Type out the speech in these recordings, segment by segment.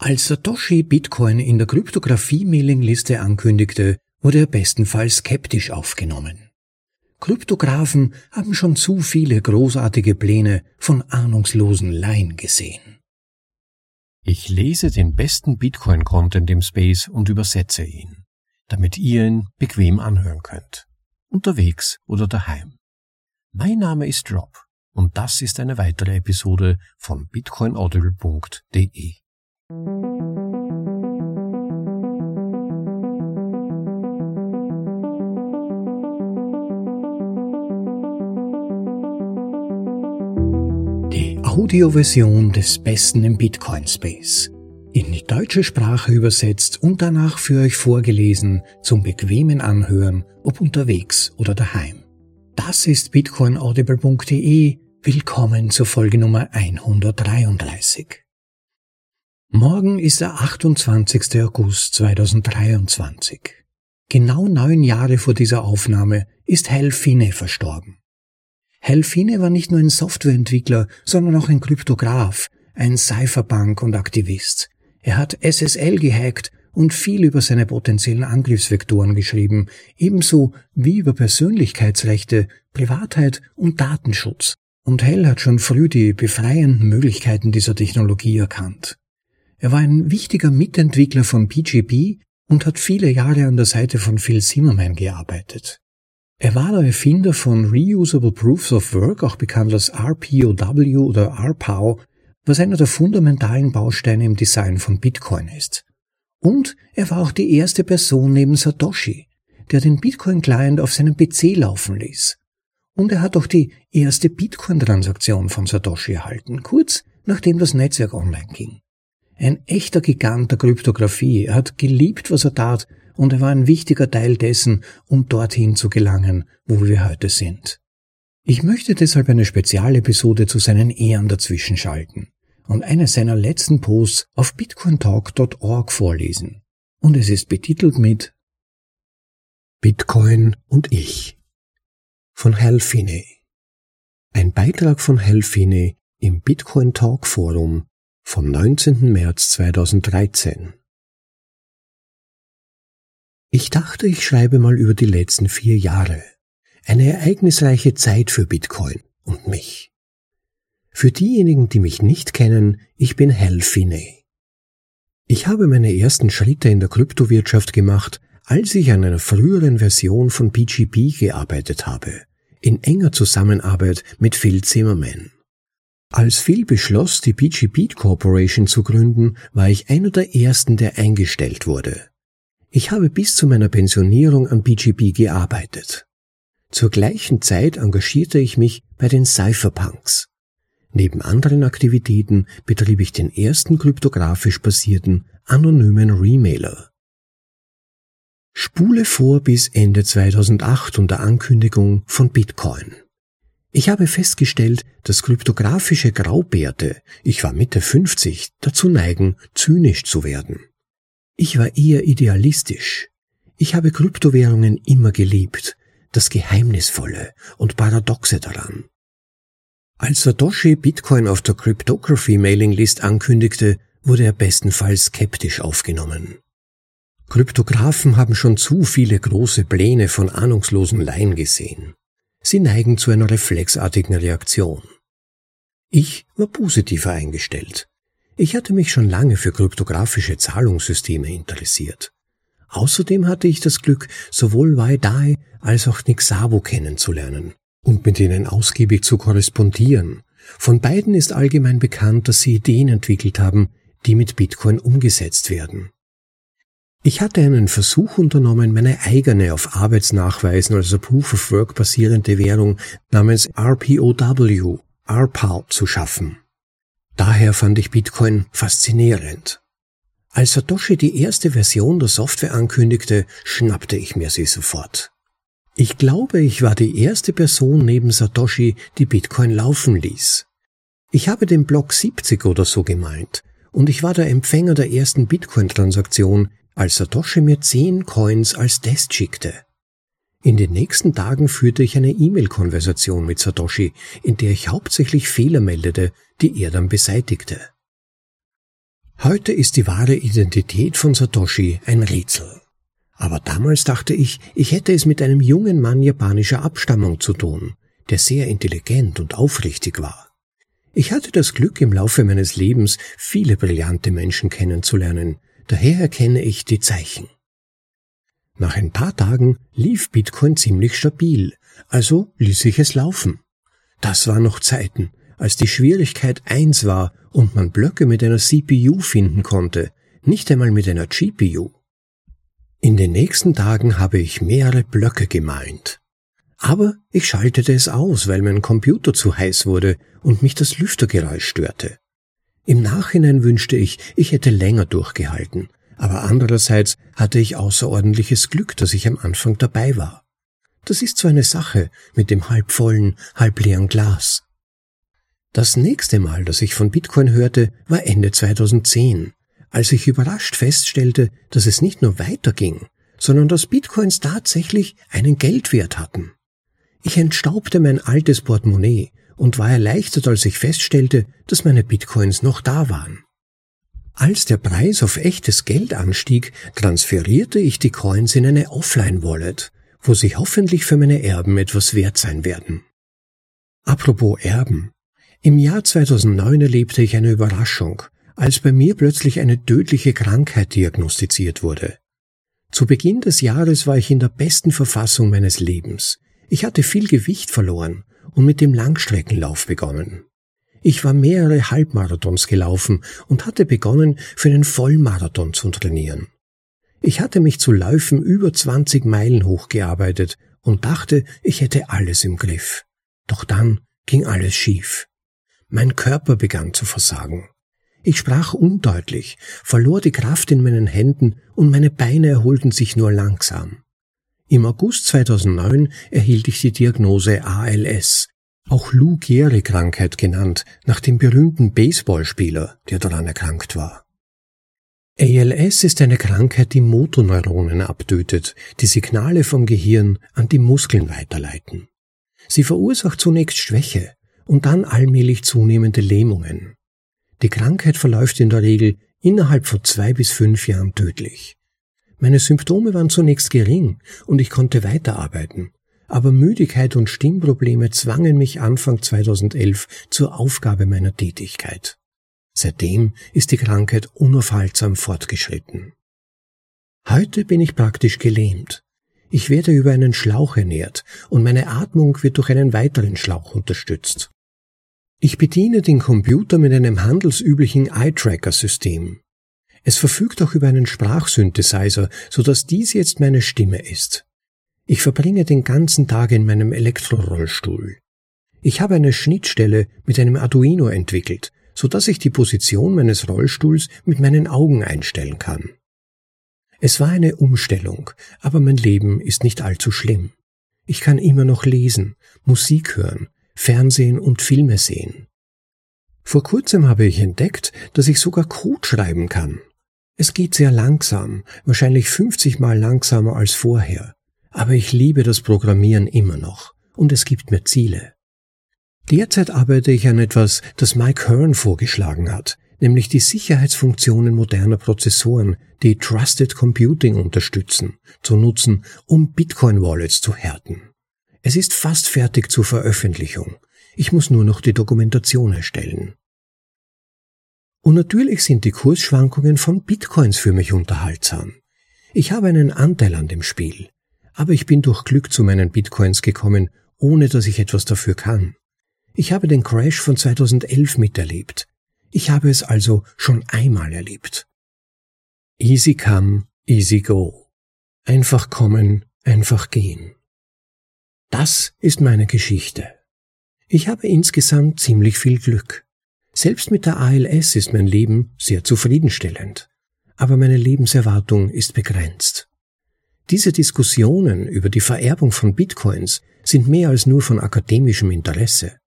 Als Satoshi Bitcoin in der Kryptographie-Mailingliste ankündigte, wurde er bestenfalls skeptisch aufgenommen. Kryptographen haben schon zu viele großartige Pläne von ahnungslosen Laien gesehen. Ich lese den besten Bitcoin-Content im Space und übersetze ihn, damit ihr ihn bequem anhören könnt, unterwegs oder daheim. Mein Name ist Rob und das ist eine weitere Episode von bitcoinaudible.de. Die Audioversion des Besten im Bitcoin Space. In die deutsche Sprache übersetzt und danach für euch vorgelesen zum bequemen Anhören, ob unterwegs oder daheim. Das ist bitcoinaudible.de. Willkommen zur Folge Nummer 133. Morgen ist der 28. August 2023. Genau neun Jahre vor dieser Aufnahme ist Hal Finney verstorben. Hal Finney war nicht nur ein Softwareentwickler, sondern auch ein Kryptograph, ein Cypherpunk und Aktivist. Er hat SSL gehackt und viel über seine potenziellen Angriffsvektoren geschrieben, ebenso wie über Persönlichkeitsrechte, Privatheit und Datenschutz. Und Hell hat schon früh die befreienden Möglichkeiten dieser Technologie erkannt. Er war ein wichtiger Mitentwickler von PGP und hat viele Jahre an der Seite von Phil Zimmerman gearbeitet. Er war der Erfinder von Reusable Proofs of Work, auch bekannt als RPOW oder RPOW, was einer der fundamentalen Bausteine im Design von Bitcoin ist. Und er war auch die erste Person neben Satoshi, der den Bitcoin-Client auf seinem PC laufen ließ. Und er hat auch die erste Bitcoin-Transaktion von Satoshi erhalten, kurz nachdem das Netzwerk online ging. Ein echter Gigant der Kryptographie. Er hat geliebt, was er tat, und er war ein wichtiger Teil dessen, um dorthin zu gelangen, wo wir heute sind. Ich möchte deshalb eine Spezialepisode zu seinen Ehren dazwischen schalten und eine seiner letzten Posts auf bitcointalk.org vorlesen. Und es ist betitelt mit Bitcoin und ich von Hal Finney. Ein Beitrag von Hal Finney im Bitcoin Talk Forum vom 19. März 2013. Ich dachte, ich schreibe mal über die letzten vier Jahre. Eine ereignisreiche Zeit für Bitcoin und mich. Für diejenigen, die mich nicht kennen, ich bin Hal Finney. Ich habe meine ersten Schritte in der Kryptowirtschaft gemacht, als ich an einer früheren Version von PGP gearbeitet habe, in enger Zusammenarbeit mit Phil Zimmerman. Als Phil beschloss, die PG Beat Corporation zu gründen, war ich einer der ersten, der eingestellt wurde. Ich habe bis zu meiner Pensionierung an BGP gearbeitet. Zur gleichen Zeit engagierte ich mich bei den Cypherpunks. Neben anderen Aktivitäten betrieb ich den ersten kryptografisch basierten anonymen Remailer. Spule vor bis Ende 2008 und der Ankündigung von Bitcoin. Ich habe festgestellt, dass kryptografische Graubärte, ich war Mitte 50, dazu neigen, zynisch zu werden. Ich war eher idealistisch. Ich habe Kryptowährungen immer geliebt, das Geheimnisvolle und Paradoxe daran. Als Satoshi Bitcoin auf der Cryptography Mailing List ankündigte, wurde er bestenfalls skeptisch aufgenommen. Kryptographen haben schon zu viele große Pläne von ahnungslosen Laien gesehen. Sie neigen zu einer reflexartigen Reaktion. Ich war positiver eingestellt. Ich hatte mich schon lange für kryptografische Zahlungssysteme interessiert. Außerdem hatte ich das Glück, sowohl Wai Dai als auch Nick Szabo kennenzulernen und mit ihnen ausgiebig zu korrespondieren. Von beiden ist allgemein bekannt, dass sie Ideen entwickelt haben, die mit Bitcoin umgesetzt werden. Ich hatte einen Versuch unternommen, meine eigene auf Arbeitsnachweisen, also Proof of Work basierende Währung namens RPOW, RPOW zu schaffen. Daher fand ich Bitcoin faszinierend. Als Satoshi die erste Version der Software ankündigte, schnappte ich mir sie sofort. Ich glaube, ich war die erste Person neben Satoshi, die Bitcoin laufen ließ. Ich habe den Block 70 oder so gemeint und ich war der Empfänger der ersten Bitcoin-Transaktion, als Satoshi mir zehn Coins als Test schickte. In den nächsten Tagen führte ich eine E-Mail-Konversation mit Satoshi, in der ich hauptsächlich Fehler meldete, die er dann beseitigte. Heute ist die wahre Identität von Satoshi ein Rätsel. Aber damals dachte ich, ich hätte es mit einem jungen Mann japanischer Abstammung zu tun, der sehr intelligent und aufrichtig war. Ich hatte das Glück, im Laufe meines Lebens viele brillante Menschen kennenzulernen, daher erkenne ich die Zeichen. Nach ein paar Tagen lief Bitcoin ziemlich stabil, also ließ ich es laufen. Das war noch Zeiten, als die Schwierigkeit eins war und man Blöcke mit einer CPU finden konnte, nicht einmal mit einer GPU. In den nächsten Tagen habe ich mehrere Blöcke gemeint. Aber ich schaltete es aus, weil mein Computer zu heiß wurde und mich das Lüftergeräusch störte. Im Nachhinein wünschte ich, ich hätte länger durchgehalten, aber andererseits hatte ich außerordentliches Glück, dass ich am Anfang dabei war. Das ist so eine Sache mit dem halbvollen, halbleeren Glas. Das nächste Mal, dass ich von Bitcoin hörte, war Ende 2010, als ich überrascht feststellte, dass es nicht nur weiterging, sondern dass Bitcoins tatsächlich einen Geldwert hatten. Ich entstaubte mein altes Portemonnaie und war erleichtert, als ich feststellte, dass meine Bitcoins noch da waren. Als der Preis auf echtes Geld anstieg, transferierte ich die Coins in eine Offline-Wallet, wo sie hoffentlich für meine Erben etwas wert sein werden. Apropos Erben. Im Jahr 2009 erlebte ich eine Überraschung, als bei mir plötzlich eine tödliche Krankheit diagnostiziert wurde. Zu Beginn des Jahres war ich in der besten Verfassung meines Lebens. Ich hatte viel Gewicht verloren und mit dem Langstreckenlauf begonnen. Ich war mehrere Halbmarathons gelaufen und hatte begonnen, für einen Vollmarathon zu trainieren. Ich hatte mich zu Läufen über 20 Meilen hochgearbeitet und dachte, ich hätte alles im Griff. Doch dann ging alles schief. Mein Körper begann zu versagen. Ich sprach undeutlich, verlor die Kraft in meinen Händen und meine Beine erholten sich nur langsam. Im August 2009 erhielt ich die Diagnose ALS, auch Lou Gehrig-Krankheit genannt, nach dem berühmten Baseballspieler, der daran erkrankt war. ALS ist eine Krankheit, die Motoneuronen abtötet, die Signale vom Gehirn an die Muskeln weiterleiten. Sie verursacht zunächst Schwäche, und dann allmählich zunehmende Lähmungen. Die Krankheit verläuft in der Regel innerhalb von zwei bis fünf Jahren tödlich. Meine Symptome waren zunächst gering und ich konnte weiterarbeiten, aber Müdigkeit und Stimmprobleme zwangen mich Anfang 2011 zur Aufgabe meiner Tätigkeit. Seitdem ist die Krankheit unaufhaltsam fortgeschritten. Heute bin ich praktisch gelähmt. Ich werde über einen Schlauch ernährt und meine Atmung wird durch einen weiteren Schlauch unterstützt. Ich bediene den Computer mit einem handelsüblichen Eye-Tracker-System. Es verfügt auch über einen Sprachsynthesizer, so dass dies jetzt meine Stimme ist. Ich verbringe den ganzen Tag in meinem Elektrorollstuhl. Ich habe eine Schnittstelle mit einem Arduino entwickelt, so dass ich die Position meines Rollstuhls mit meinen Augen einstellen kann. Es war eine Umstellung, aber mein Leben ist nicht allzu schlimm. Ich kann immer noch lesen, Musik hören, Fernsehen und Filme sehen. Vor kurzem habe ich entdeckt, dass ich sogar Code schreiben kann. Es geht sehr langsam, wahrscheinlich 50 mal langsamer als vorher, aber ich liebe das Programmieren immer noch und es gibt mir Ziele. Derzeit arbeite ich an etwas, das Mike Hearn vorgeschlagen hat, nämlich die Sicherheitsfunktionen moderner Prozessoren, die Trusted Computing unterstützen, zu nutzen, um Bitcoin-Wallets zu härten. Es ist fast fertig zur Veröffentlichung. Ich muss nur noch die Dokumentation erstellen. Und natürlich sind die Kursschwankungen von Bitcoins für mich unterhaltsam. Ich habe einen Anteil an dem Spiel, aber ich bin durch Glück zu meinen Bitcoins gekommen, ohne dass ich etwas dafür kann. Ich habe den Crash von 2011 miterlebt. Ich habe es also schon einmal erlebt. Easy come, easy go. Einfach kommen, einfach gehen. Das ist meine Geschichte. Ich habe insgesamt ziemlich viel Glück. Selbst mit der ALS ist mein Leben sehr zufriedenstellend, aber meine Lebenserwartung ist begrenzt. Diese Diskussionen über die Vererbung von Bitcoins sind mehr als nur von akademischem Interesse.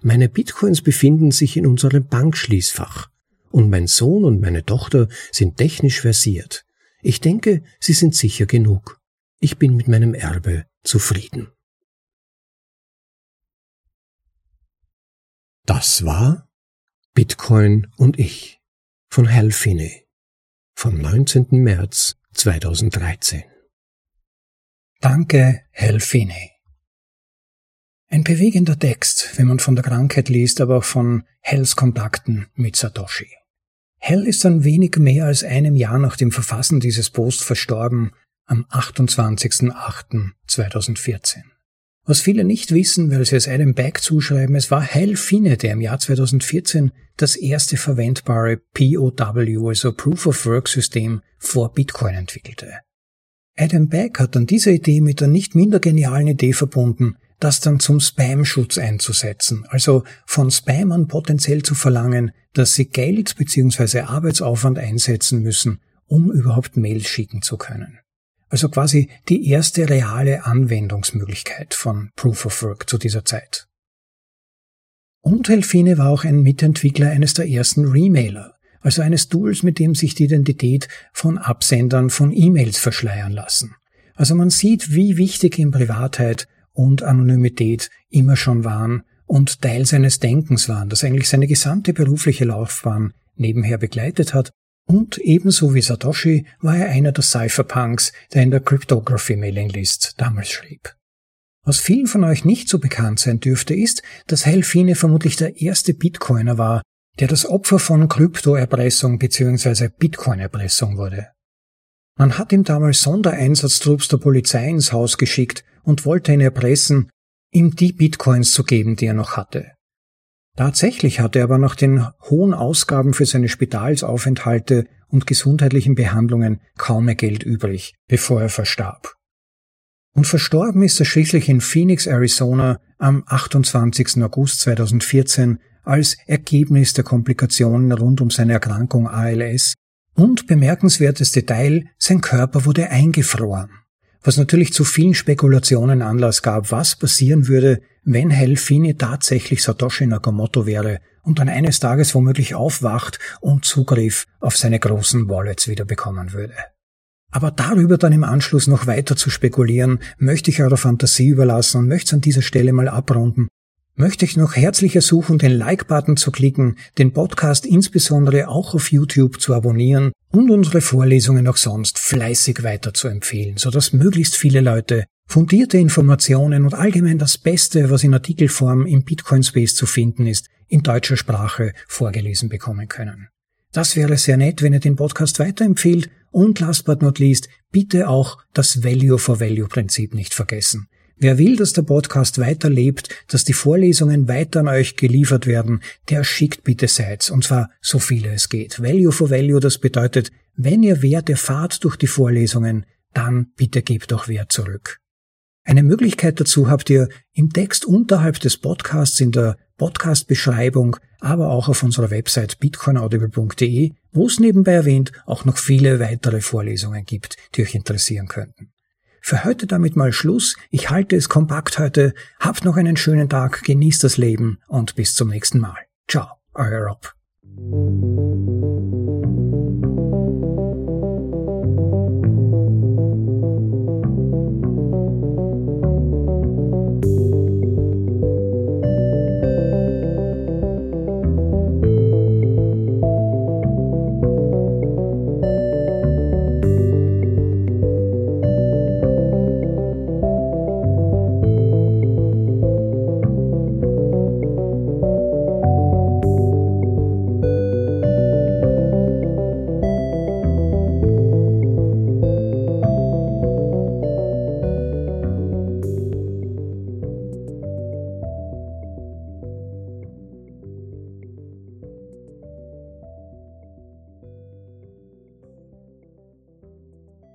Meine Bitcoins befinden sich in unserem Bankschließfach und mein Sohn und meine Tochter sind technisch versiert. Ich denke, sie sind sicher genug. Ich bin mit meinem Erbe zufrieden. Das war Bitcoin und ich von Hal Finney vom 19. März 2013. Danke, Hal Finney. Ein bewegender Text, wenn man von der Krankheit liest, aber auch von Hells Kontakten mit Satoshi. Hell ist ein wenig mehr als einem Jahr nach dem Verfassen dieses Posts verstorben, am 28.08.2014. Was viele nicht wissen, weil sie es Adam Back zuschreiben, es war Hal Finne, der im Jahr 2014 das erste verwendbare POW, also Proof of Work System, vor Bitcoin entwickelte. Adam Back hat dann diese Idee mit der nicht minder genialen Idee verbunden, das dann zum Spam-Schutz einzusetzen, also von Spammern potenziell zu verlangen, dass sie Geld bzw. Arbeitsaufwand einsetzen müssen, um überhaupt Mails schicken zu können. Also quasi die erste reale Anwendungsmöglichkeit von Proof of Work zu dieser Zeit. Und Helfine war auch ein Mitentwickler eines der ersten Remailer, also eines Tools, mit dem sich die Identität von Absendern von E-Mails verschleiern lassen. Also man sieht, wie wichtig ihm Privatheit und Anonymität immer schon waren und Teil seines Denkens waren, das eigentlich seine gesamte berufliche Laufbahn nebenher begleitet hat und ebenso wie Satoshi war er einer der Cypherpunks, der in der Cryptography Mailing List damals schrieb. Was vielen von euch nicht so bekannt sein dürfte, ist, dass Helfine vermutlich der erste Bitcoiner war, der das Opfer von Kryptoerpressung bzw. Bitcoin-Erpressung wurde. Man hat ihm damals Sondereinsatztrupps der Polizei ins Haus geschickt und wollte ihn erpressen, ihm die Bitcoins zu geben, die er noch hatte. Tatsächlich hatte er aber nach den hohen Ausgaben für seine Spitalsaufenthalte und gesundheitlichen Behandlungen kaum mehr Geld übrig, bevor er verstarb. Und verstorben ist er schließlich in Phoenix, Arizona am 28. August 2014 als Ergebnis der Komplikationen rund um seine Erkrankung ALS und bemerkenswertes Detail, sein Körper wurde eingefroren was natürlich zu vielen Spekulationen Anlass gab, was passieren würde, wenn Helfini tatsächlich Satoshi Nakamoto wäre und dann eines Tages womöglich aufwacht und Zugriff auf seine großen Wallets wieder bekommen würde. Aber darüber dann im Anschluss noch weiter zu spekulieren, möchte ich eurer Fantasie überlassen und möchte es an dieser Stelle mal abrunden möchte ich noch herzlich ersuchen, den Like-Button zu klicken, den Podcast insbesondere auch auf YouTube zu abonnieren und unsere Vorlesungen auch sonst fleißig weiter zu empfehlen, sodass möglichst viele Leute fundierte Informationen und allgemein das Beste, was in Artikelform im Bitcoin Space zu finden ist, in deutscher Sprache vorgelesen bekommen können. Das wäre sehr nett, wenn ihr den Podcast weiterempfehlt und last but not least, bitte auch das Value for Value Prinzip nicht vergessen. Wer will, dass der Podcast weiterlebt, dass die Vorlesungen weiter an euch geliefert werden, der schickt bitte Sites, und zwar so viele es geht. Value for Value, das bedeutet, wenn ihr Wert erfahrt durch die Vorlesungen, dann bitte gebt auch Wert zurück. Eine Möglichkeit dazu habt ihr im Text unterhalb des Podcasts in der Podcast-Beschreibung, aber auch auf unserer Website bitcoinaudible.de, wo es nebenbei erwähnt auch noch viele weitere Vorlesungen gibt, die euch interessieren könnten. Für heute damit mal Schluss. Ich halte es kompakt heute. Habt noch einen schönen Tag, genießt das Leben und bis zum nächsten Mal. Ciao, euer Rob.